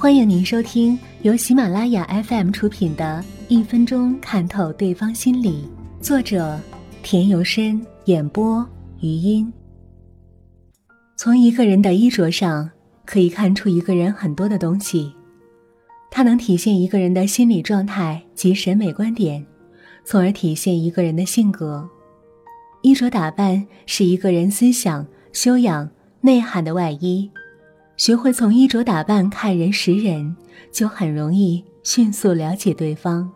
欢迎您收听由喜马拉雅 FM 出品的《一分钟看透对方心理》，作者田由深，演播余音。从一个人的衣着上，可以看出一个人很多的东西，它能体现一个人的心理状态及审美观点，从而体现一个人的性格。衣着打扮是一个人思想、修养、内涵的外衣。学会从衣着打扮看人识人，就很容易迅速了解对方。